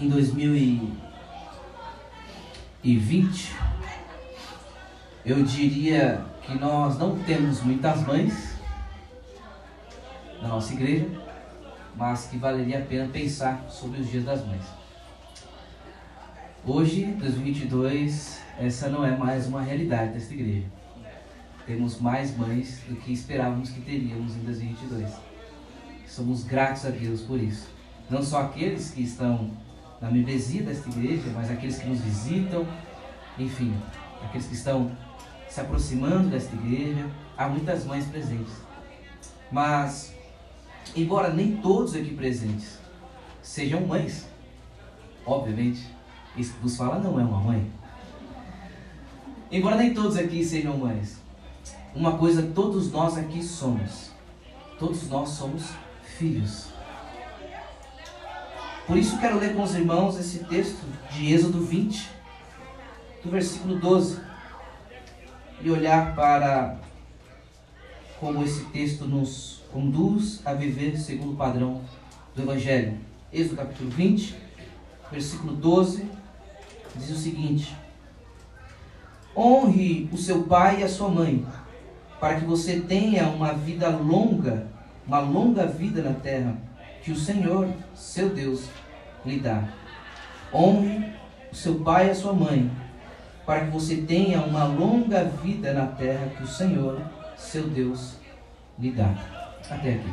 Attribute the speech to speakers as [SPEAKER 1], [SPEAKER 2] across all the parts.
[SPEAKER 1] em 2020, eu diria que nós não temos muitas mães na nossa igreja, mas que valeria a pena pensar sobre os dias das mães. Hoje, 2022, essa não é mais uma realidade desta igreja. Temos mais mães do que esperávamos que teríamos em 2022. Somos gratos a Deus por isso. Não só aqueles que estão na membresia desta igreja, mas aqueles que nos visitam, enfim, aqueles que estão se aproximando desta igreja. Há muitas mães presentes. Mas embora nem todos aqui presentes sejam mães, obviamente, isso que vos fala não é uma mãe. Embora nem todos aqui sejam mães, uma coisa todos nós aqui somos. Todos nós somos filhos. Por isso quero ler com os irmãos esse texto de Êxodo 20, do versículo 12, e olhar para como esse texto nos conduz a viver segundo o padrão do Evangelho. Êxodo capítulo 20, versículo 12, diz o seguinte: Honre o seu pai e a sua mãe, para que você tenha uma vida longa, uma longa vida na terra, que o Senhor, seu Deus, lhe dá. Honre o seu pai e a sua mãe, para que você tenha uma longa vida na terra que o Senhor, seu Deus, lhe dá até aqui.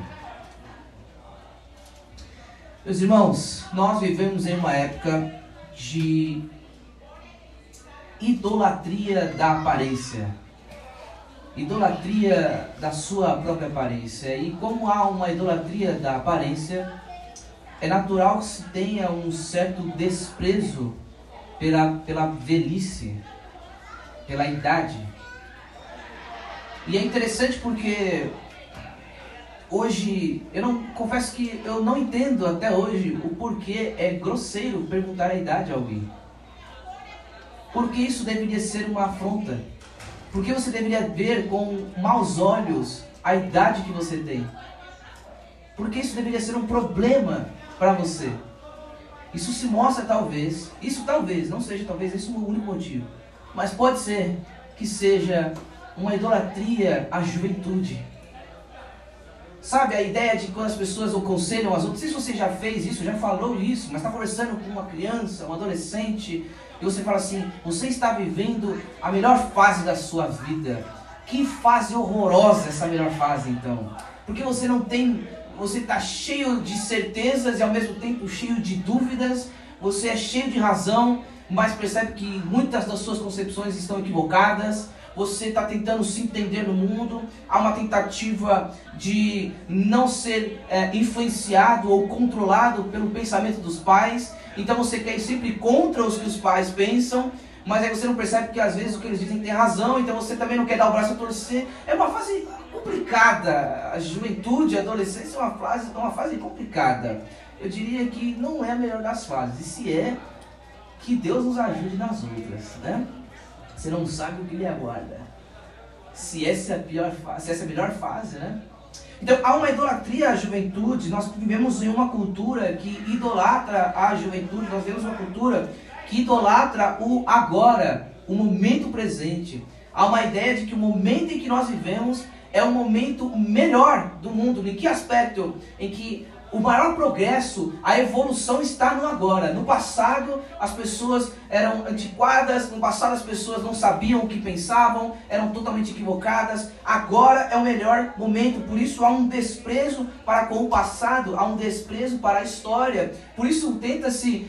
[SPEAKER 1] Meus irmãos, nós vivemos em uma época de idolatria da aparência. Idolatria da sua própria aparência. E como há uma idolatria da aparência, é natural que se tenha um certo desprezo pela, pela velhice, pela idade. E é interessante porque hoje, eu não confesso que eu não entendo até hoje o porquê é grosseiro perguntar a idade a alguém. Porque isso deveria ser uma afronta. Porque você deveria ver com maus olhos a idade que você tem. Porque isso deveria ser um problema para você. Isso se mostra talvez, isso talvez, não seja talvez esse o único motivo, mas pode ser que seja uma idolatria à juventude Sabe a ideia de quando as pessoas aconselham as outras, não sei se você já fez isso, já falou isso, mas está conversando com uma criança, um adolescente, e você fala assim: você está vivendo a melhor fase da sua vida. Que fase horrorosa essa melhor fase então. Porque você não tem, você está cheio de certezas e ao mesmo tempo cheio de dúvidas, você é cheio de razão, mas percebe que muitas das suas concepções estão equivocadas você está tentando se entender no mundo, há uma tentativa de não ser é, influenciado ou controlado pelo pensamento dos pais, então você quer ir sempre contra os que os pais pensam, mas aí você não percebe que às vezes o que eles dizem tem razão, então você também não quer dar o braço a torcer. É uma fase complicada. A juventude, a adolescência é uma fase, é uma fase complicada. Eu diria que não é a melhor das fases. E se é, que Deus nos ajude nas outras, né? Você não sabe o que lhe aguarda. Se essa é a pior se essa é a melhor fase, né? Então há uma idolatria à juventude. Nós vivemos em uma cultura que idolatra a juventude. Nós vivemos uma cultura que idolatra o agora, o momento presente. Há uma ideia de que o momento em que nós vivemos é o momento melhor do mundo. Em que aspecto? Em que o maior progresso, a evolução está no agora. No passado, as pessoas eram antiquadas, no passado as pessoas não sabiam o que pensavam, eram totalmente equivocadas. Agora é o melhor momento, por isso há um desprezo para com o passado, há um desprezo para a história. Por isso tenta-se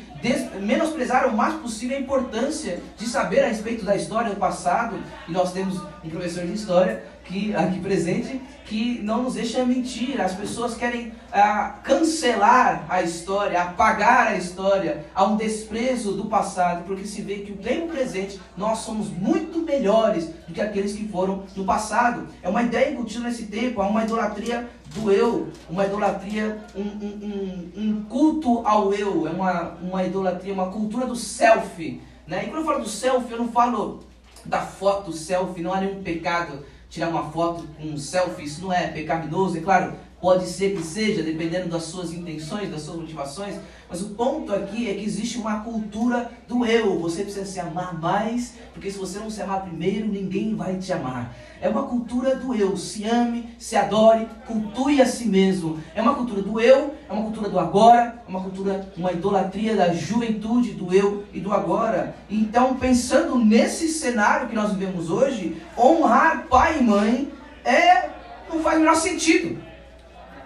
[SPEAKER 1] menosprezar o mais possível a importância de saber a respeito da história do passado. E nós temos um professor de história que aqui presente que não nos deixa mentir. As pessoas querem ah, cancelar a história, apagar a história, há um desprezo do passado, porque se vê que o tempo presente nós somos muito melhores do que aqueles que foram no passado. É uma ideia embutida nesse tempo, há uma idolatria do eu, uma idolatria, um, um, um, um culto ao eu, é uma, uma idolatria, uma cultura do selfie. Né? E quando eu falo do selfie, eu não falo da foto selfie, não há nenhum pecado tirar uma foto com um selfie, isso não é pecaminoso, é claro, Pode ser que seja, dependendo das suas intenções, das suas motivações, mas o ponto aqui é que existe uma cultura do eu. Você precisa se amar mais, porque se você não se amar primeiro, ninguém vai te amar. É uma cultura do eu. Se ame, se adore, cultue a si mesmo. É uma cultura do eu, é uma cultura do agora, é uma cultura, uma idolatria da juventude, do eu e do agora. Então, pensando nesse cenário que nós vivemos hoje, honrar pai e mãe é não faz o menor sentido.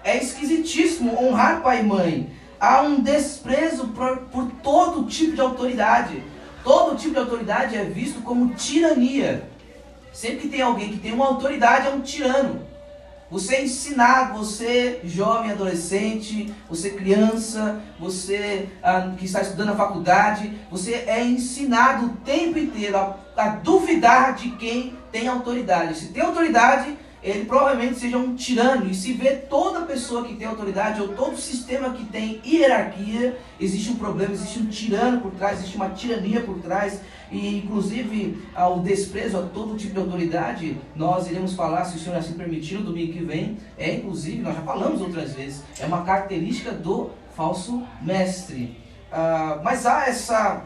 [SPEAKER 1] É esquisitíssimo honrar pai e mãe. Há um desprezo por, por todo tipo de autoridade. Todo tipo de autoridade é visto como tirania. Sempre que tem alguém que tem uma autoridade, é um tirano. Você é ensinar, você jovem, adolescente, você criança, você ah, que está estudando na faculdade, você é ensinado o tempo inteiro a, a duvidar de quem tem autoridade. Se tem autoridade, ele provavelmente seja um tirano. E se vê toda pessoa que tem autoridade ou todo sistema que tem hierarquia, existe um problema, existe um tirano por trás, existe uma tirania por trás. E inclusive ao desprezo a todo tipo de autoridade, nós iremos falar, se o Senhor assim permitir, no domingo que vem. É inclusive, nós já falamos outras vezes, é uma característica do falso mestre. Uh, mas há essa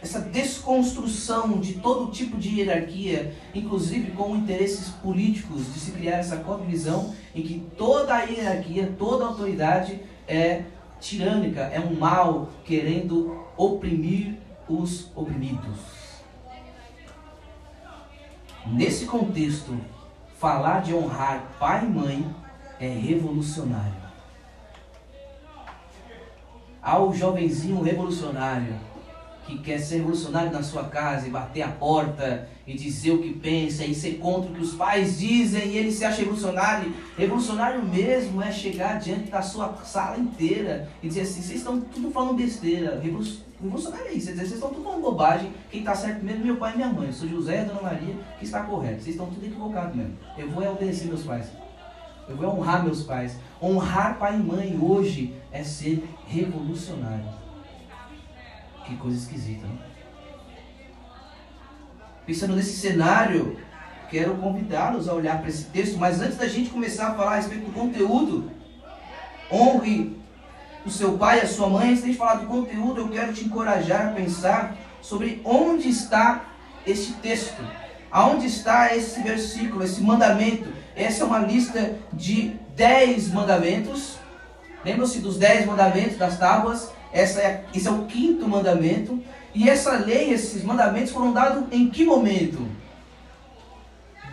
[SPEAKER 1] essa desconstrução de todo tipo de hierarquia, inclusive com interesses políticos, de se criar essa cosmovisão em que toda a hierarquia, toda a autoridade é tirânica, é um mal querendo oprimir os oprimidos. Nesse contexto, falar de honrar pai e mãe é revolucionário. Ao jovenzinho revolucionário que quer ser revolucionário na sua casa e bater a porta e dizer o que pensa e ser contra o que os pais dizem e ele se acha revolucionário. Revolucionário mesmo é chegar diante da sua sala inteira e dizer assim: vocês estão tudo falando besteira. Revolucionário é isso, vocês estão tudo falando bobagem. Quem está certo mesmo é meu pai e minha mãe. Eu sou José e Dona Maria que está correto. Vocês estão tudo equivocados mesmo. Eu vou obedecer meus pais. Eu vou honrar meus pais. Honrar pai e mãe hoje é ser revolucionário. Que coisa esquisita, né? Pensando nesse cenário, quero convidá-los a olhar para esse texto, mas antes da gente começar a falar a respeito do conteúdo, honre o seu pai e a sua mãe, antes de falar do conteúdo, eu quero te encorajar a pensar sobre onde está este texto, aonde está esse versículo, esse mandamento. Essa é uma lista de dez mandamentos. Lembram-se dos dez mandamentos das tábuas? Essa é, esse é o quinto mandamento. E essa lei, esses mandamentos foram dados em que momento?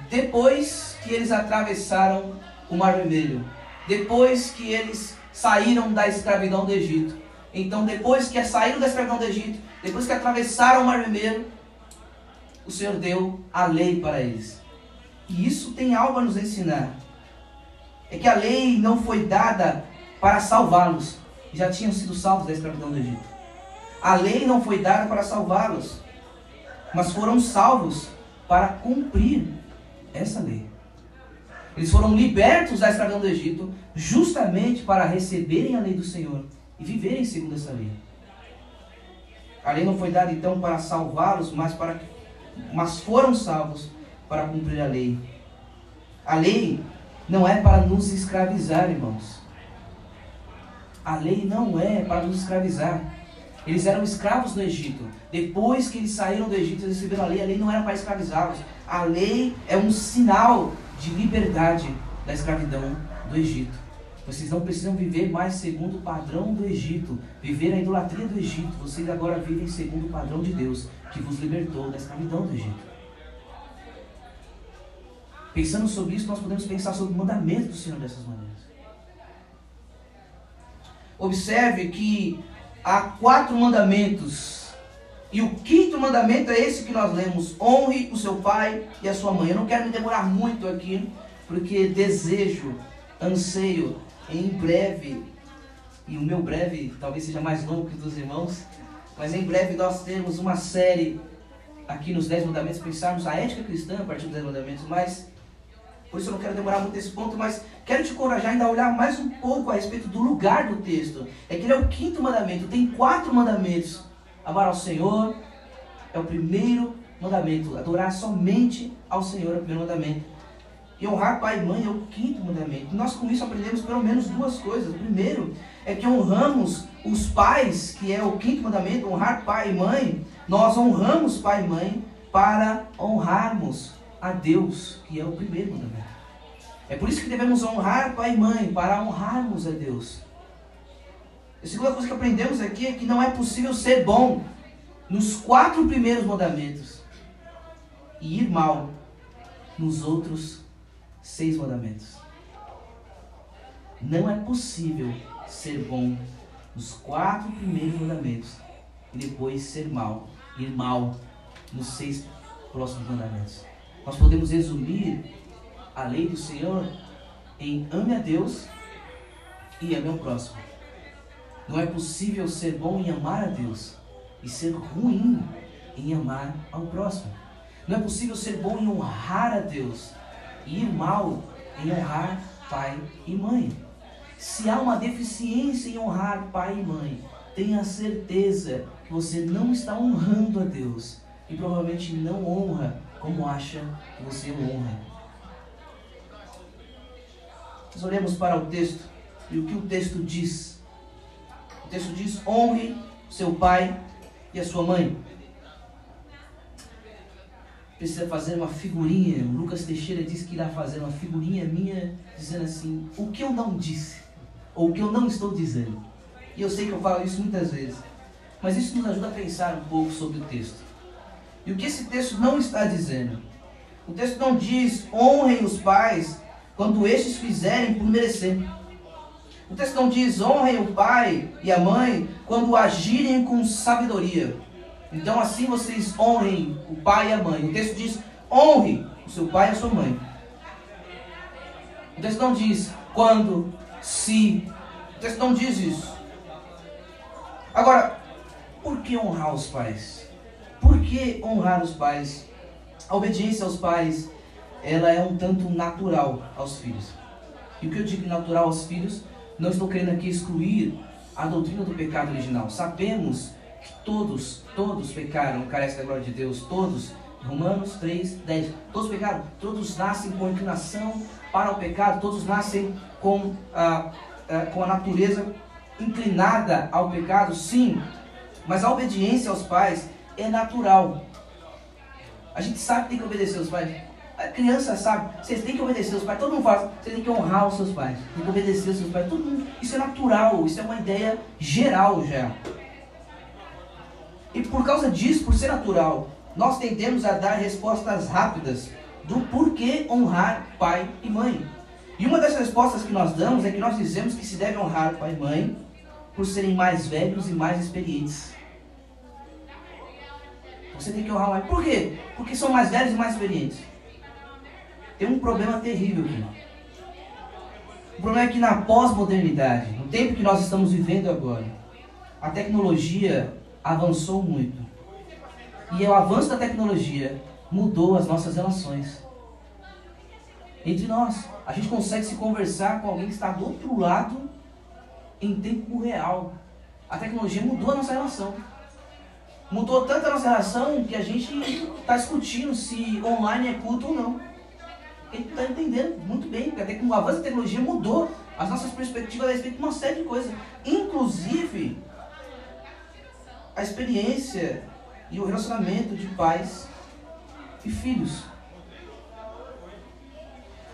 [SPEAKER 1] Depois que eles atravessaram o Mar Vermelho. Depois que eles saíram da escravidão do Egito. Então, depois que saíram da escravidão do Egito, depois que atravessaram o Mar Vermelho, o Senhor deu a lei para eles. E isso tem algo a nos ensinar. É que a lei não foi dada para salvá-los, já tinham sido salvos da escravidão do Egito. A lei não foi dada para salvá-los, mas foram salvos para cumprir essa lei. Eles foram libertos da escravidão do Egito justamente para receberem a lei do Senhor e viverem segundo essa lei. A lei não foi dada então para salvá-los, mas para mas foram salvos para cumprir a lei. A lei não é para nos escravizar, irmãos. A lei não é para nos escravizar. Eles eram escravos no Egito. Depois que eles saíram do Egito, eles receberam a lei. A lei não era para escravizá-los. A lei é um sinal de liberdade da escravidão do Egito. Vocês não precisam viver mais segundo o padrão do Egito, viver a idolatria do Egito. Vocês agora vivem segundo o padrão de Deus, que vos libertou da escravidão do Egito. Pensando sobre isso, nós podemos pensar sobre o mandamento do Senhor dessas maneiras. Observe que há quatro mandamentos. E o quinto mandamento é esse que nós lemos: honre o seu pai e a sua mãe. Eu não quero me demorar muito aqui, porque desejo, anseio em breve, e o meu breve talvez seja mais longo que dos irmãos, mas em breve nós teremos uma série aqui nos Dez Mandamentos, pensarmos a ética cristã a partir dos Dez Mandamentos, mas por isso eu não quero demorar muito nesse ponto, mas quero te encorajar ainda a olhar mais um pouco a respeito do lugar do texto. É que ele é o quinto mandamento, tem quatro mandamentos. Amar ao Senhor é o primeiro mandamento. Adorar somente ao Senhor é o primeiro mandamento. E honrar pai e mãe é o quinto mandamento. Nós com isso aprendemos pelo menos duas coisas. O primeiro é que honramos os pais, que é o quinto mandamento, honrar pai e mãe. Nós honramos pai e mãe para honrarmos a Deus, que é o primeiro mandamento. É por isso que devemos honrar pai e mãe, para honrarmos a Deus. A segunda coisa que aprendemos aqui é que não é possível ser bom nos quatro primeiros mandamentos e ir mal nos outros seis mandamentos. Não é possível ser bom nos quatro primeiros mandamentos e depois ser mal, ir mal nos seis próximos mandamentos. Nós podemos resumir a lei do Senhor em ame a Deus e ame ao próximo. Não é possível ser bom em amar a Deus e ser ruim em amar ao próximo. Não é possível ser bom em honrar a Deus e ir mal em honrar pai e mãe. Se há uma deficiência em honrar pai e mãe, tenha certeza que você não está honrando a Deus e provavelmente não honra como acha que você honra. Nós olhamos para o texto e o que o texto diz. O texto diz: honre seu pai e a sua mãe. Precisa fazer uma figurinha. O Lucas Teixeira disse que irá fazer uma figurinha minha dizendo assim: o que eu não disse, ou o que eu não estou dizendo. E eu sei que eu falo isso muitas vezes, mas isso nos ajuda a pensar um pouco sobre o texto. E o que esse texto não está dizendo? O texto não diz honrem os pais quando estes fizerem por merecer. O texto não diz honrem o pai e a mãe quando agirem com sabedoria. Então assim vocês honrem o pai e a mãe. O texto diz honre o seu pai e a sua mãe. O texto não diz quando, se. O texto não diz isso. Agora, por que honrar os pais? Por que honrar os pais? A obediência aos pais, ela é um tanto natural aos filhos. E o que eu digo natural aos filhos, não estou querendo aqui excluir a doutrina do pecado original. Sabemos que todos, todos pecaram, carecem da glória de Deus, todos. Romanos 3, 10. Todos pecaram, todos nascem com inclinação para o pecado, todos nascem com a, a, com a natureza inclinada ao pecado, sim, mas a obediência aos pais é natural. A gente sabe que tem que obedecer aos pais. A criança sabe, vocês têm que obedecer aos pais, todo mundo fala, você tem que honrar os seus pais, tem que obedecer aos seus pais, todo mundo, isso é natural, isso é uma ideia geral já. E por causa disso, por ser natural, nós tendemos a dar respostas rápidas do porquê honrar pai e mãe. E uma das respostas que nós damos é que nós dizemos que se deve honrar pai e mãe por serem mais velhos e mais experientes. Você tem que honrar mais. Por quê? Porque são mais velhos e mais experientes. Tem um problema terrível aqui. O problema é que na pós-modernidade, no tempo que nós estamos vivendo agora, a tecnologia avançou muito. E o avanço da tecnologia mudou as nossas relações. Entre nós. A gente consegue se conversar com alguém que está do outro lado em tempo real. A tecnologia mudou a nossa relação. Mudou tanto a nossa relação que a gente está discutindo se online é culto ou não. A gente está entendendo muito bem, até que o avanço da tecnologia mudou as nossas perspectivas a respeito de uma série de coisas. Inclusive, a experiência e o relacionamento de pais e filhos.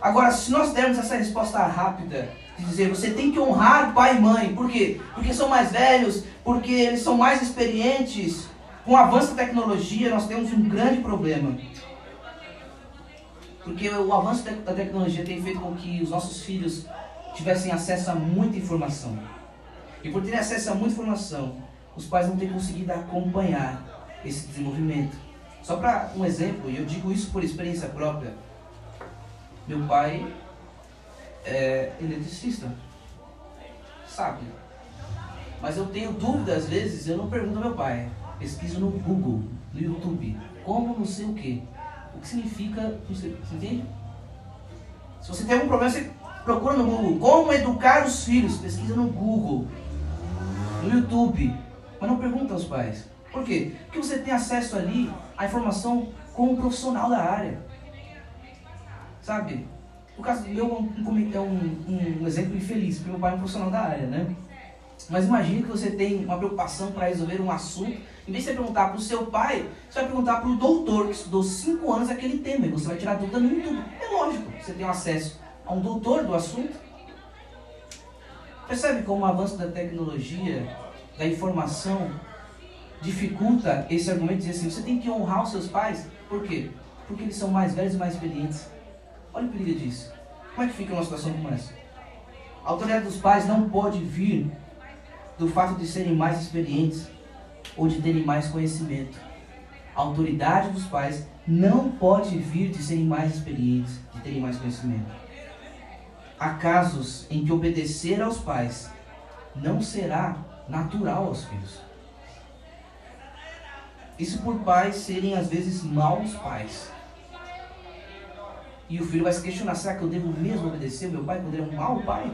[SPEAKER 1] Agora, se nós dermos essa resposta rápida de dizer você tem que honrar pai e mãe, por quê? Porque são mais velhos, porque eles são mais experientes. Com o avanço da tecnologia, nós temos um grande problema. Porque o avanço da tecnologia tem feito com que os nossos filhos tivessem acesso a muita informação. E por terem acesso a muita informação, os pais não têm conseguido acompanhar esse desenvolvimento. Só para um exemplo, e eu digo isso por experiência própria. Meu pai é eletricista, sabe? Mas eu tenho dúvida às vezes, eu não pergunto ao meu pai. Pesquiso no Google, no YouTube, como não sei o que. O que significa, você, você entende? Se você tem algum problema, você procura no Google. Como educar os filhos? Pesquisa no Google, no YouTube. Mas não pergunta aos pais. Por quê? Porque você tem acesso ali à informação com um profissional da área. Sabe? No caso do meu, é um, um, um exemplo infeliz, porque meu pai é um profissional da área, né? Mas imagine que você tem uma preocupação para resolver um assunto. Em vez de você perguntar para o seu pai, você vai perguntar para o doutor que estudou 5 anos aquele tema. E você vai tirar dúvida no YouTube. É lógico, você tem acesso a um doutor do assunto. Percebe como o avanço da tecnologia, da informação, dificulta esse argumento de dizer assim, você tem que honrar os seus pais. Por quê? Porque eles são mais velhos e mais experientes. Olha o perigo disso. Como é que fica uma situação como essa? A autoridade dos pais não pode vir do fato de serem mais experientes ou de terem mais conhecimento. A autoridade dos pais não pode vir de serem mais experientes, de terem mais conhecimento. Há casos em que obedecer aos pais não será natural aos filhos. Isso por pais serem às vezes maus pais. E o filho vai se questionar: será que eu devo mesmo obedecer meu pai quando ele é um mau pai?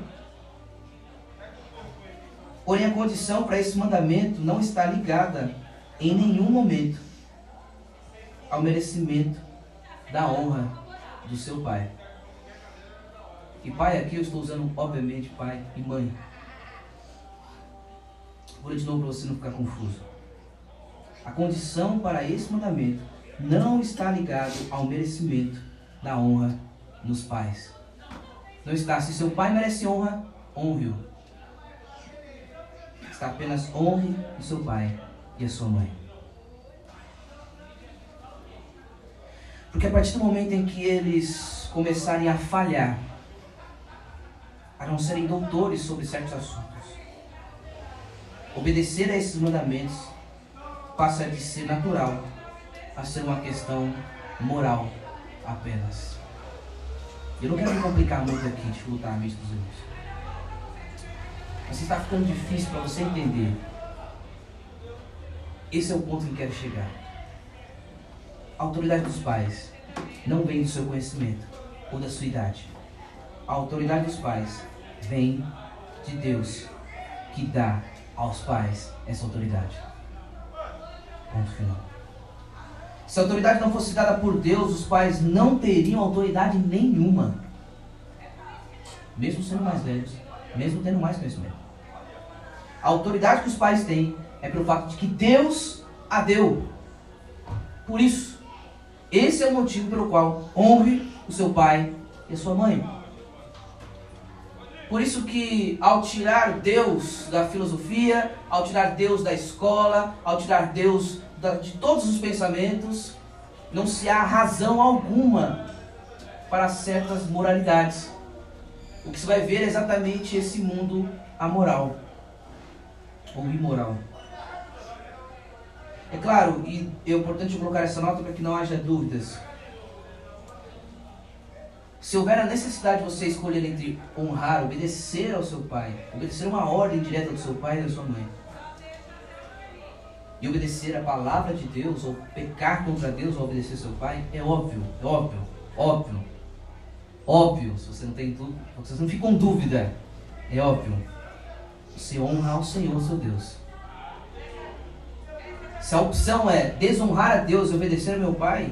[SPEAKER 1] Porém, a condição para esse mandamento não está ligada em nenhum momento ao merecimento da honra do seu pai. E pai aqui eu estou usando, obviamente, pai e mãe. Vou ler de novo para você não ficar confuso. A condição para esse mandamento não está ligado ao merecimento da honra nos pais. Não está. Se seu pai merece honra, honre-o apenas honre o seu pai e a sua mãe. Porque a partir do momento em que eles começarem a falhar, a não serem doutores sobre certos assuntos, obedecer a esses mandamentos passa de ser natural a ser uma questão moral apenas. Eu não quero me complicar muito aqui, dificultar meus irmãos. Mas está ficando difícil para você entender. Esse é o ponto que quero chegar. A autoridade dos pais não vem do seu conhecimento ou da sua idade. A autoridade dos pais vem de Deus, que dá aos pais essa autoridade. Ponto final. Se a autoridade não fosse dada por Deus, os pais não teriam autoridade nenhuma. Mesmo sendo mais velhos, mesmo tendo mais conhecimento. A autoridade que os pais têm é pelo fato de que Deus a deu. Por isso, esse é o motivo pelo qual honre o seu pai e a sua mãe. Por isso que ao tirar Deus da filosofia, ao tirar Deus da escola, ao tirar Deus de todos os pensamentos, não se há razão alguma para certas moralidades. O que se vai ver é exatamente esse mundo amoral ou imoral. É claro, e é importante colocar essa nota para que não haja dúvidas. Se houver a necessidade de você escolher entre honrar, obedecer ao seu pai, obedecer uma ordem direta do seu pai e da sua mãe, e obedecer a palavra de Deus, ou pecar contra Deus ou obedecer seu pai, é óbvio, é óbvio, óbvio, óbvio. Se você não tem dúvida, se você não fica com dúvida, é óbvio você honra ao Senhor seu Deus. Se a opção é desonrar a Deus e obedecer ao meu pai,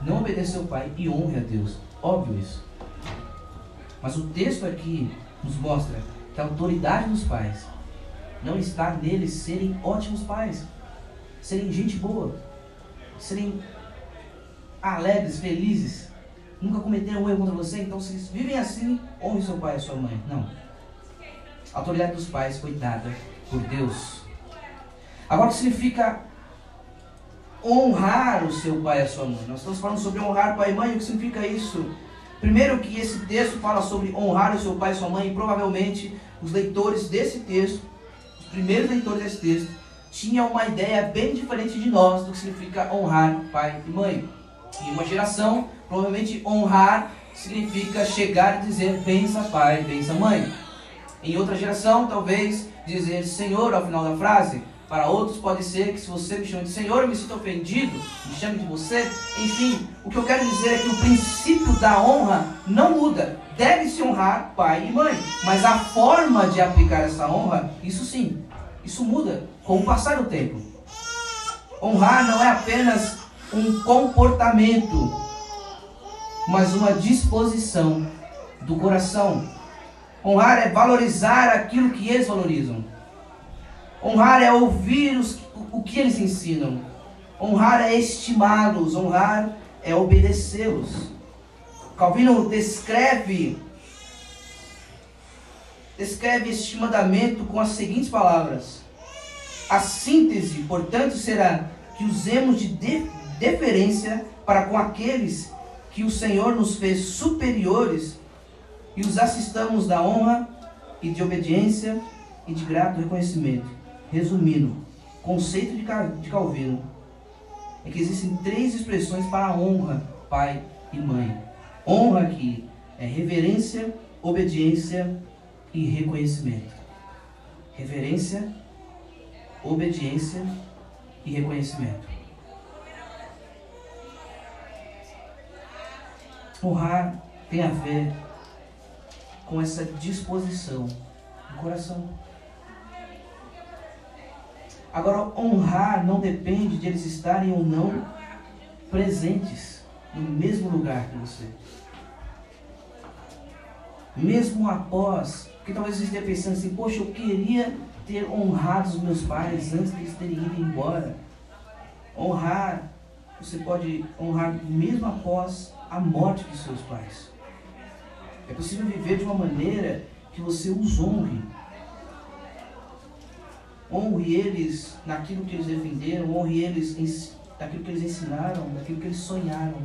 [SPEAKER 1] não obedeça ao pai e honre a Deus. Óbvio isso. Mas o texto aqui nos mostra que a autoridade dos pais não está neles serem ótimos pais, serem gente boa, serem alegres, felizes, nunca cometeram um erro contra você, então se vivem assim, honre seu pai e sua mãe. Não. A autoridade dos pais foi dada por Deus. Agora, o que significa honrar o seu pai e a sua mãe? Nós estamos falando sobre honrar pai e mãe. O que significa isso? Primeiro, que esse texto fala sobre honrar o seu pai e sua mãe. E provavelmente os leitores desse texto, os primeiros leitores desse texto, tinham uma ideia bem diferente de nós do que significa honrar pai e mãe. Em uma geração, provavelmente honrar significa chegar e dizer bença pai, bença mãe. Em outra geração, talvez dizer Senhor ao final da frase. Para outros pode ser que se você me chama de Senhor, eu me sinto ofendido, me chame de você. Enfim, o que eu quero dizer é que o princípio da honra não muda. Deve-se honrar pai e mãe. Mas a forma de aplicar essa honra, isso sim, isso muda com o passar do tempo. Honrar não é apenas um comportamento. mas uma disposição do coração. Honrar é valorizar aquilo que eles valorizam. Honrar é ouvir os, o que eles ensinam. Honrar é estimá-los. Honrar é obedecê-los. Calvino descreve descreve este mandamento com as seguintes palavras: A síntese, portanto, será que usemos de deferência para com aqueles que o Senhor nos fez superiores e os assistamos da honra e de obediência e de grato reconhecimento. Resumindo, conceito de Calvino é que existem três expressões para a honra, pai e mãe. Honra aqui é reverência, obediência e reconhecimento. Reverência, obediência e reconhecimento. Honrar tem a ver com essa disposição do coração. Agora, honrar não depende de eles estarem ou não presentes no mesmo lugar que você. Mesmo após, porque talvez você esteja pensando assim, poxa, eu queria ter honrado os meus pais antes de eles terem ido embora. Honrar, você pode honrar mesmo após a morte de seus pais. É possível viver de uma maneira que você os honre. Honre eles naquilo que eles defenderam, honre eles naquilo que eles ensinaram, naquilo que eles sonharam.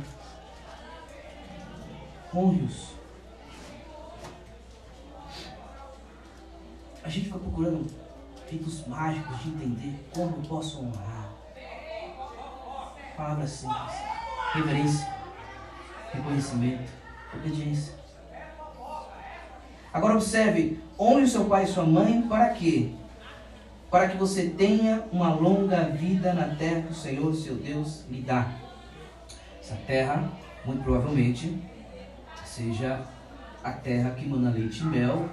[SPEAKER 1] Honre-os. A gente fica procurando feitos mágicos de entender como eu posso honrar. Palavras simples. Reverência reconhecimento, obediência. Agora observe, honre o seu pai e sua mãe para quê? Para que você tenha uma longa vida na terra que o Senhor, seu Deus, lhe dá. Essa terra, muito provavelmente, seja a terra que manda leite e mel.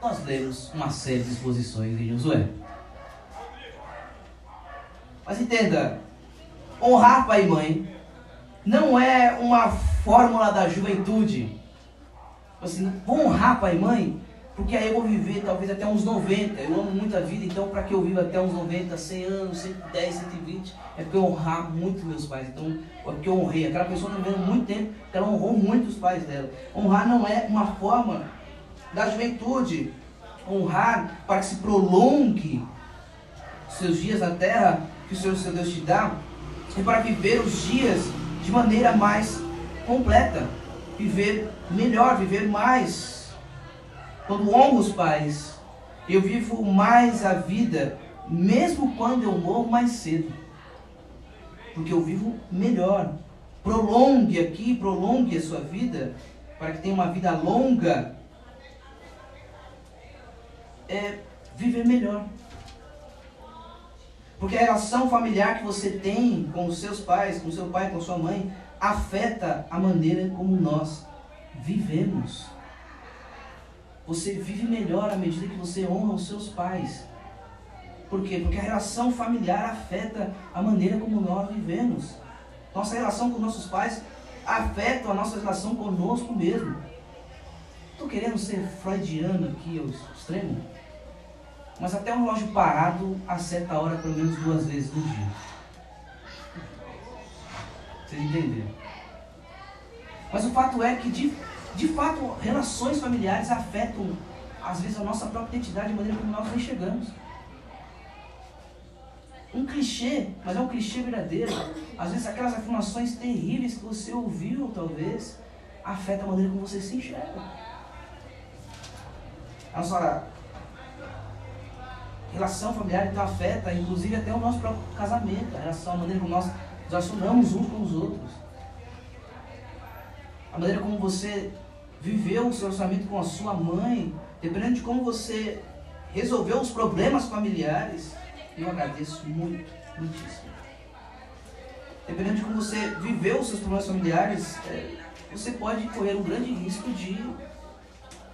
[SPEAKER 1] Nós lemos uma série de exposições em Josué. Mas entenda, honrar pai e mãe não é uma fórmula da juventude. Assim, vou honrar pai e mãe, porque aí eu vou viver talvez até uns 90. Eu amo muito a vida, então para que eu viva até uns 90, 100 anos, 110, 120, é porque eu honrar muito meus pais. Então, é porque eu honrei. Aquela pessoa está vivendo muito tempo, ela honrou muito os pais dela. Honrar não é uma forma da juventude. Honrar para que se prolongue seus dias na terra que o Senhor seu Deus te dá, é para viver os dias de maneira mais completa, viver melhor, viver mais. Quando honro os pais, eu vivo mais a vida, mesmo quando eu morro mais cedo. Porque eu vivo melhor. Prolongue aqui, prolongue a sua vida, para que tenha uma vida longa. É viver melhor. Porque a relação familiar que você tem com os seus pais, com seu pai, com sua mãe, afeta a maneira como nós vivemos. Você vive melhor à medida que você honra os seus pais. Por quê? Porque a relação familiar afeta a maneira como nós vivemos. Nossa relação com nossos pais afeta a nossa relação conosco mesmo. Estou querendo ser freudiano aqui ao extremo? Mas até um relógio parado acerta a hora pelo menos duas vezes no dia. Vocês entenderam? Mas o fato é que, de, de fato, relações familiares afetam, às vezes, a nossa própria identidade, de maneira como nós enxergamos. Um clichê, mas é um clichê verdadeiro. Às vezes, aquelas afirmações terríveis que você ouviu, talvez, afetam a maneira como você se enxerga. A nossa relação familiar então afeta, inclusive até o nosso próprio casamento, a relação, a maneira como nós nos relacionamos uns com os outros. A maneira como você viveu o seu relacionamento com a sua mãe, dependendo de como você resolveu os problemas familiares, eu agradeço muito, muitíssimo. Dependendo de como você viveu os seus problemas familiares, é, você pode correr um grande risco de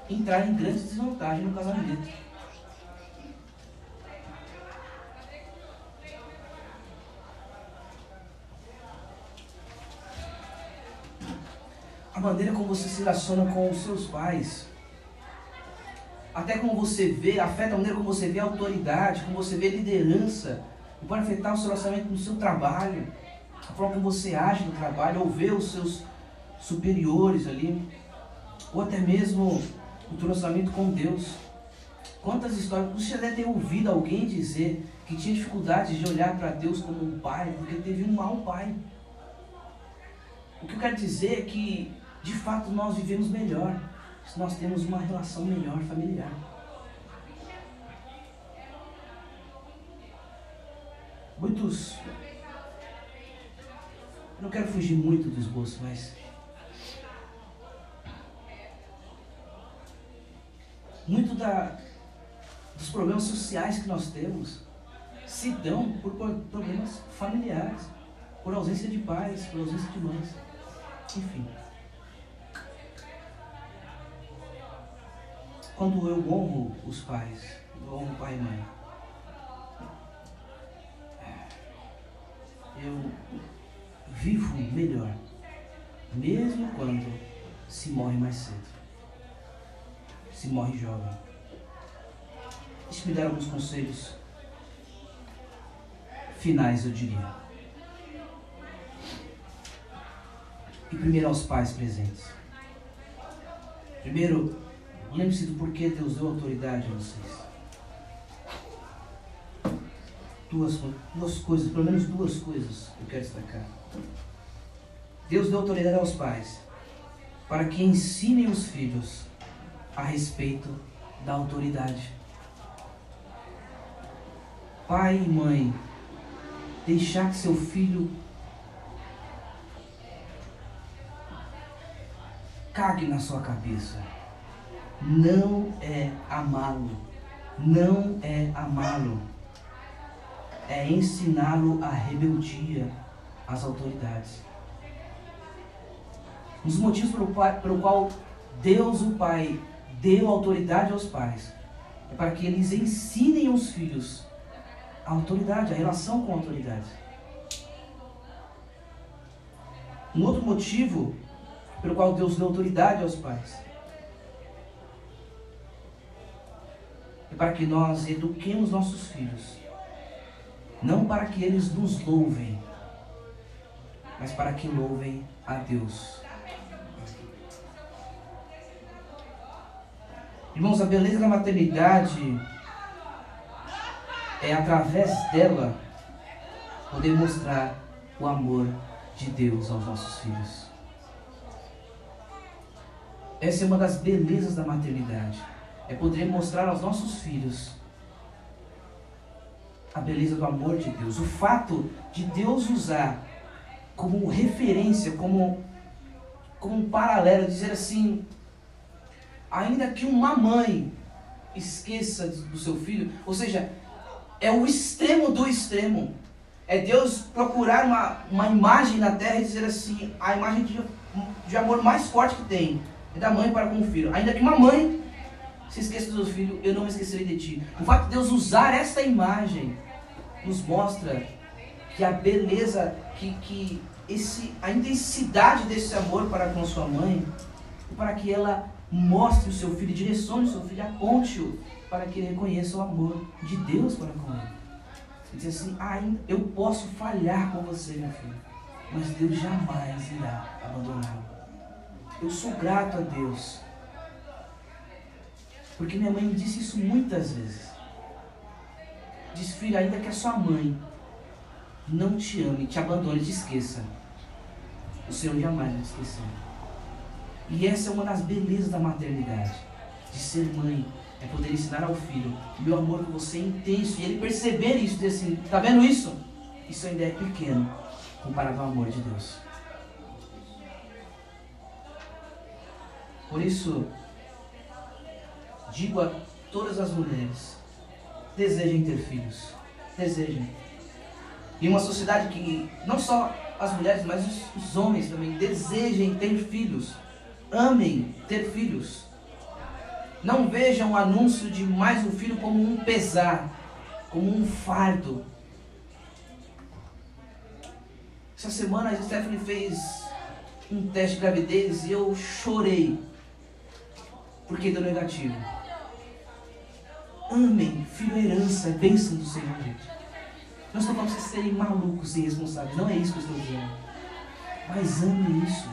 [SPEAKER 1] entrar em grande desvantagem no casamento. Maneira como você se relaciona com os seus pais. Até como você vê, afeta a maneira como você vê a autoridade, como você vê a liderança. E pode afetar o seu relacionamento no seu trabalho, a forma como você age no trabalho, ou vê os seus superiores ali, ou até mesmo o teu relacionamento com Deus. Quantas histórias você já deve ter ouvido alguém dizer que tinha dificuldade de olhar para Deus como um pai, porque teve um mau pai. O que eu quero dizer é que, de fato, nós vivemos melhor se nós temos uma relação melhor familiar. Muitos. Eu não quero fugir muito do esboço, mas. Muito da, dos problemas sociais que nós temos se dão por problemas familiares, por ausência de pais, por ausência de mães. Enfim. Quando eu honro os pais, eu honro pai e mãe, eu vivo melhor, mesmo quando se morre mais cedo, se morre jovem. Deixa me dar alguns conselhos finais, eu diria. E primeiro aos pais presentes. Primeiro, lembre-se do porquê Deus deu autoridade a vocês. Duas, duas coisas, pelo menos duas coisas eu quero destacar. Deus deu autoridade aos pais para que ensinem os filhos a respeito da autoridade. Pai e mãe deixar que seu filho cague na sua cabeça. Não é amá-lo. Não é amá-lo. É ensiná-lo a rebeldia às autoridades. Um dos motivos pelo, pai, pelo qual Deus, o Pai, deu autoridade aos pais é para que eles ensinem os filhos a autoridade, a relação com a autoridade. Um outro motivo pelo qual Deus deu autoridade aos pais é para que nós eduquemos nossos filhos, não para que eles nos louvem, mas para que louvem a Deus. Irmãos, a beleza da maternidade é através dela poder mostrar o amor de Deus aos nossos filhos. Essa é uma das belezas da maternidade. É poder mostrar aos nossos filhos a beleza do amor de Deus. O fato de Deus usar como referência, como, como um paralelo, dizer assim, ainda que uma mãe esqueça do seu filho, ou seja, é o extremo do extremo. É Deus procurar uma, uma imagem na terra e dizer assim, a imagem de, de amor mais forte que tem é da mãe para com o filho. Ainda que uma mãe se esqueça do seu filho, eu não me esquecerei de ti. O fato de Deus usar esta imagem nos mostra que a beleza, que, que esse, a intensidade desse amor para com sua mãe, para que ela mostre o seu filho, direcione o seu filho, aponte-o para que ele reconheça o amor de Deus para com ele. E diz assim, ainda eu posso falhar com você, meu filho, mas Deus jamais irá abandoná-lo. Eu sou grato a Deus. Porque minha mãe me disse isso muitas vezes. Diz, filho, ainda que a sua mãe não te ame, te abandone, te esqueça. O Senhor jamais vai esquecer. E essa é uma das belezas da maternidade. De ser mãe, é poder ensinar ao filho meu amor por você é intenso. E ele perceber isso, dizer assim, tá vendo isso? Isso ainda é pequeno comparado ao amor de Deus. Por isso, digo a todas as mulheres, desejem ter filhos. Desejem. Em uma sociedade que não só as mulheres, mas os, os homens também desejem ter filhos. Amem ter filhos. Não vejam o anúncio de mais um filho como um pesar, como um fardo. Essa semana a Stephanie fez um teste de gravidez e eu chorei porque deu negativo. Amém. Filho herança, é bênção do Senhor, gente. Não estou falando para vocês serem malucos e irresponsáveis. Não é isso que eu estou dizendo. Mas ame isso.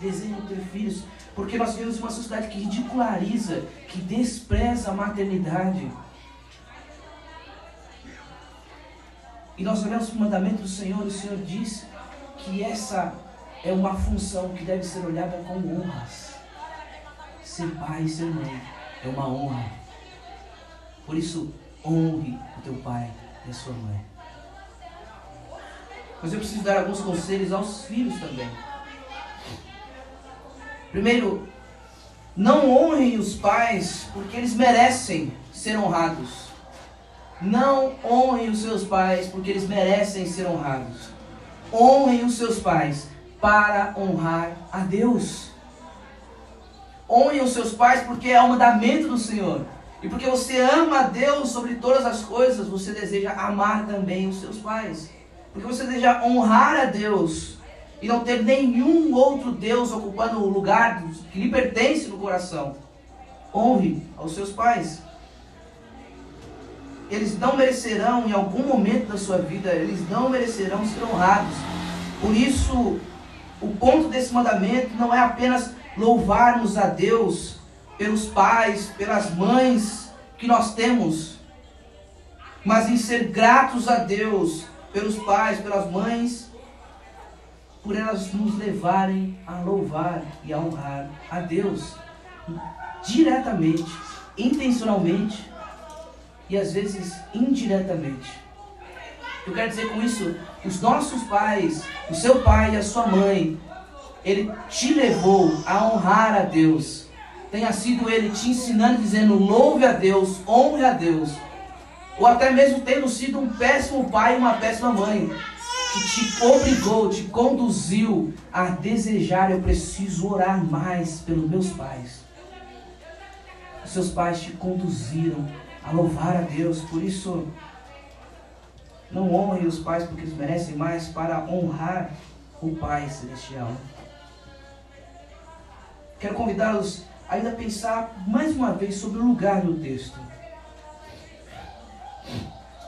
[SPEAKER 1] Desejem ter filhos. Porque nós vivemos uma sociedade que ridiculariza, que despreza a maternidade. E nós olhamos para o mandamento do Senhor, e o Senhor diz que essa é uma função que deve ser olhada com honras. Ser pai e ser mãe é uma honra. Por isso, honre o teu pai e a sua mãe. Mas eu preciso dar alguns conselhos aos filhos também. Primeiro, não honrem os pais porque eles merecem ser honrados. Não honrem os seus pais porque eles merecem ser honrados. Honrem os seus pais para honrar a Deus. Honrem os seus pais porque é o mandamento do Senhor. E porque você ama a Deus sobre todas as coisas, você deseja amar também os seus pais. Porque você deseja honrar a Deus e não ter nenhum outro Deus ocupando o lugar que lhe pertence no coração. Honre aos seus pais. Eles não merecerão, em algum momento da sua vida, eles não merecerão ser honrados. Por isso, o ponto desse mandamento não é apenas louvarmos a Deus pelos pais, pelas mães que nós temos, mas em ser gratos a Deus pelos pais, pelas mães, por elas nos levarem a louvar e a honrar a Deus diretamente, intencionalmente e às vezes indiretamente. Eu quero dizer com isso, os nossos pais, o seu pai e a sua mãe, ele te levou a honrar a Deus tenha sido ele te ensinando, dizendo louve a Deus, honre a Deus, ou até mesmo tendo sido um péssimo pai e uma péssima mãe, que te obrigou, te conduziu a desejar, eu preciso orar mais pelos meus pais. Os seus pais te conduziram a louvar a Deus, por isso não honre os pais porque eles merecem mais para honrar o Pai Celestial. Quero convidá-los ainda pensar mais uma vez sobre o lugar do texto.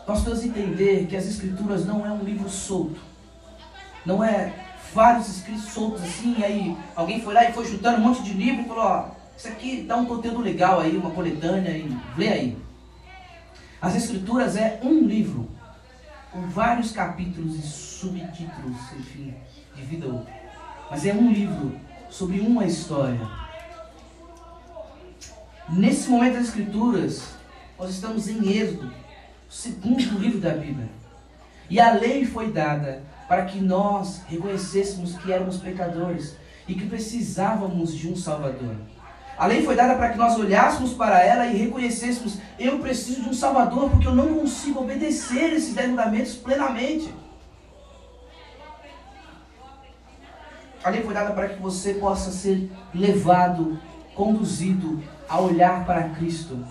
[SPEAKER 1] Nós precisamos entender que as Escrituras não é um livro solto. Não é vários escritos soltos assim, aí alguém foi lá e foi juntando um monte de livro e falou, ó, isso aqui dá um conteúdo legal aí, uma coletânea, e lê aí. As Escrituras é um livro, com vários capítulos e subtítulos, enfim, de vida outra. Mas é um livro sobre uma história. Nesse momento das Escrituras, nós estamos em Êxodo, o segundo livro da Bíblia. E a lei foi dada para que nós reconhecêssemos que éramos pecadores e que precisávamos de um Salvador. A lei foi dada para que nós olhássemos para ela e reconhecêssemos: eu preciso de um Salvador porque eu não consigo obedecer esses dez mandamentos plenamente. A lei foi dada para que você possa ser levado, conduzido a olhar para Cristo,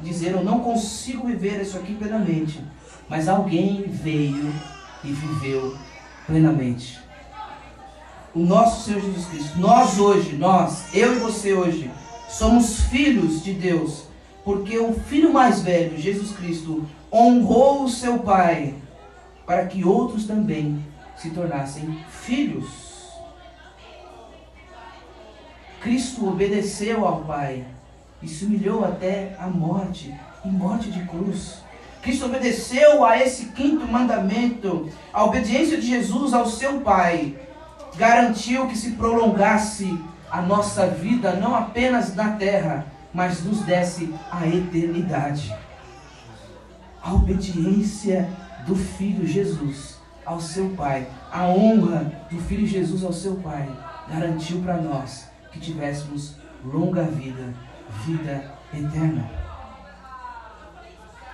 [SPEAKER 1] dizer: Eu não consigo viver isso aqui plenamente, mas alguém veio e viveu plenamente. O nosso Senhor Jesus Cristo, nós hoje, nós, eu e você hoje, somos filhos de Deus, porque o filho mais velho, Jesus Cristo, honrou o seu Pai para que outros também se tornassem filhos. Cristo obedeceu ao Pai e se humilhou até a morte e morte de cruz. Cristo obedeceu a esse quinto mandamento. A obediência de Jesus ao seu Pai garantiu que se prolongasse a nossa vida, não apenas na terra, mas nos desse a eternidade. A obediência do Filho Jesus ao seu Pai, a honra do Filho Jesus ao seu Pai, garantiu para nós que tivéssemos longa vida vida eterna.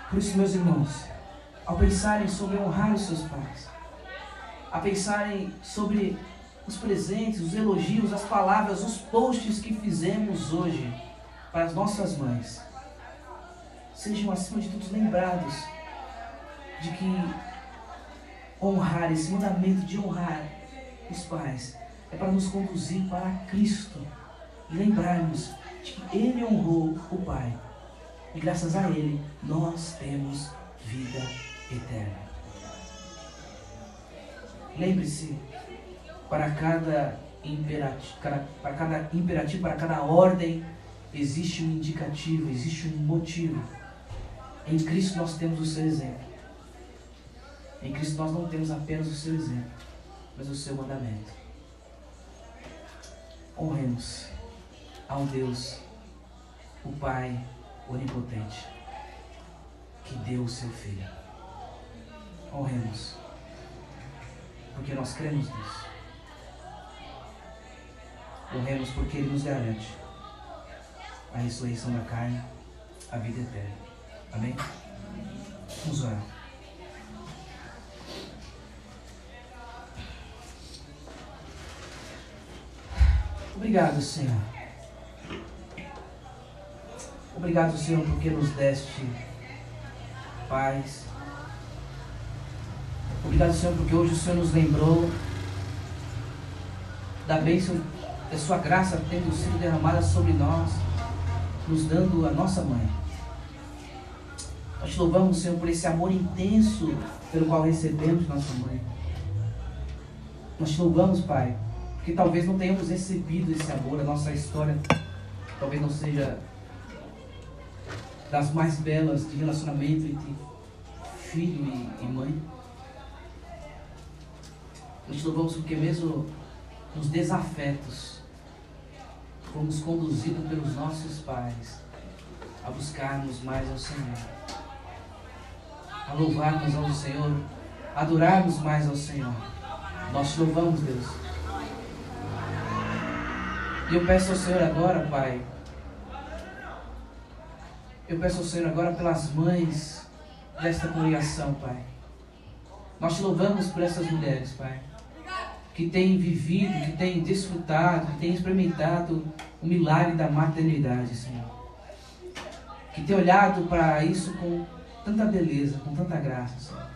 [SPEAKER 1] Por isso, meus irmãos, ao pensarem sobre honrar os seus pais, a pensarem sobre os presentes, os elogios, as palavras, os posts que fizemos hoje para as nossas mães, sejam acima de tudo lembrados de que honrar, esse mandamento de honrar os pais, é para nos conduzir para Cristo e lembrarmos de que Ele honrou o Pai. E graças a Ele nós temos vida eterna. Lembre-se, para cada imperativo, para cada imperativo, para cada ordem, existe um indicativo, existe um motivo. Em Cristo nós temos o seu exemplo. Em Cristo nós não temos apenas o seu exemplo, mas o seu mandamento. Honremos ao Deus, o Pai onipotente, que deu o seu Filho. Honremos, porque nós cremos nisso. Honremos porque Ele nos garante a ressurreição da carne, a vida eterna. Amém? Vamos orar. Obrigado, Senhor. Obrigado, Senhor, porque nos deste paz. Obrigado, Senhor, porque hoje o Senhor nos lembrou da bênção da Sua graça tendo sido derramada sobre nós, nos dando a nossa mãe. Nós te louvamos, Senhor, por esse amor intenso pelo qual recebemos nossa mãe. Nós te louvamos, Pai, porque talvez não tenhamos recebido esse amor, a nossa história talvez não seja das mais belas de relacionamento entre filho e, e mãe. Nós louvamos porque mesmo nos desafetos fomos conduzidos pelos nossos pais a buscarmos mais ao Senhor, a louvarmos ao Senhor, a adorarmos mais ao Senhor. Nós louvamos, Deus. E eu peço ao Senhor agora, Pai. Eu peço ao Senhor agora pelas mães desta congregação, Pai. Nós te louvamos por essas mulheres, Pai. Que têm vivido, que têm desfrutado, que têm experimentado o milagre da maternidade, Senhor. Que têm olhado para isso com tanta beleza, com tanta graça, Senhor.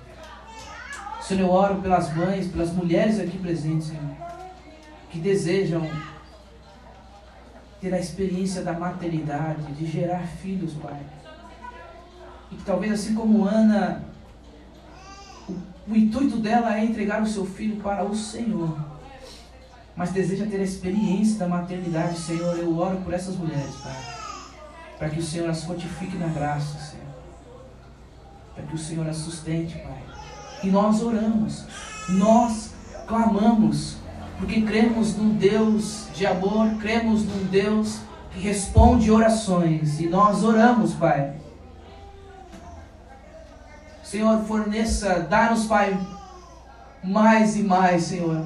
[SPEAKER 1] Senhor, eu oro pelas mães, pelas mulheres aqui presentes, Senhor. Que desejam ter a experiência da maternidade, de gerar filhos, Pai. E que talvez assim como Ana, o, o intuito dela é entregar o seu filho para o Senhor. Mas deseja ter a experiência da maternidade, Senhor. Eu oro por essas mulheres, Pai. Para que o Senhor as fortifique na graça, Senhor. Para que o Senhor as sustente, Pai. E nós oramos, nós clamamos porque cremos num Deus de amor, cremos num Deus que responde orações e nós oramos, Pai. Senhor, forneça, dá-nos, Pai, mais e mais, Senhor,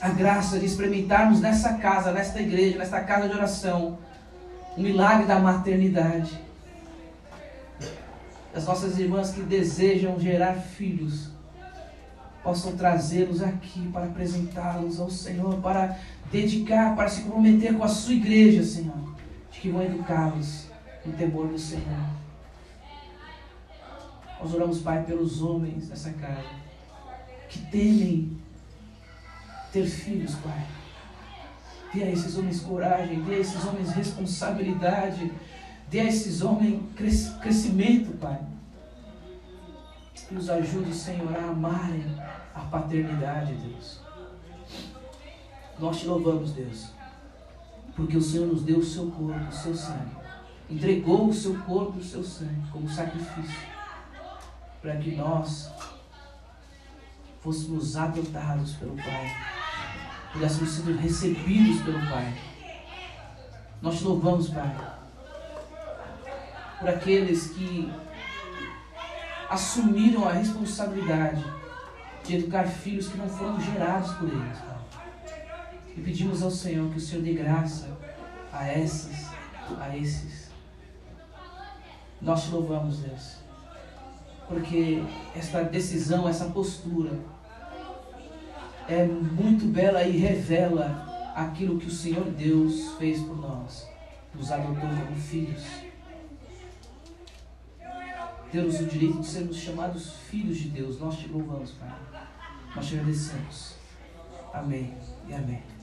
[SPEAKER 1] a graça de experimentarmos nessa casa, nesta igreja, nesta casa de oração, o milagre da maternidade. Das nossas irmãs que desejam gerar filhos possam trazê-los aqui para apresentá-los ao Senhor, para dedicar, para se comprometer com a sua igreja, Senhor, de que vão educá-los no temor do Senhor. Nós oramos, Pai, pelos homens dessa casa que temem ter filhos, Pai. Dê a esses homens coragem, dê a esses homens responsabilidade, dê a esses homens crescimento, Pai. Nos ajude, Senhor, a amarem a paternidade, Deus. Nós te louvamos, Deus, porque o Senhor nos deu o seu corpo, o seu sangue. Entregou o seu corpo o seu sangue como sacrifício, para que nós fôssemos adotados pelo Pai, pudéssemos ser recebidos pelo Pai. Nós te louvamos, Pai, por aqueles que assumiram a responsabilidade de educar filhos que não foram gerados por eles. E pedimos ao Senhor que o Senhor dê graça a essas, a esses. Nós te louvamos, Deus, porque esta decisão, essa postura é muito bela e revela aquilo que o Senhor Deus fez por nós, nos adotou como filhos temos o direito de sermos chamados filhos de Deus. Nós te louvamos, Pai. Nós te agradecemos. Amém e amém.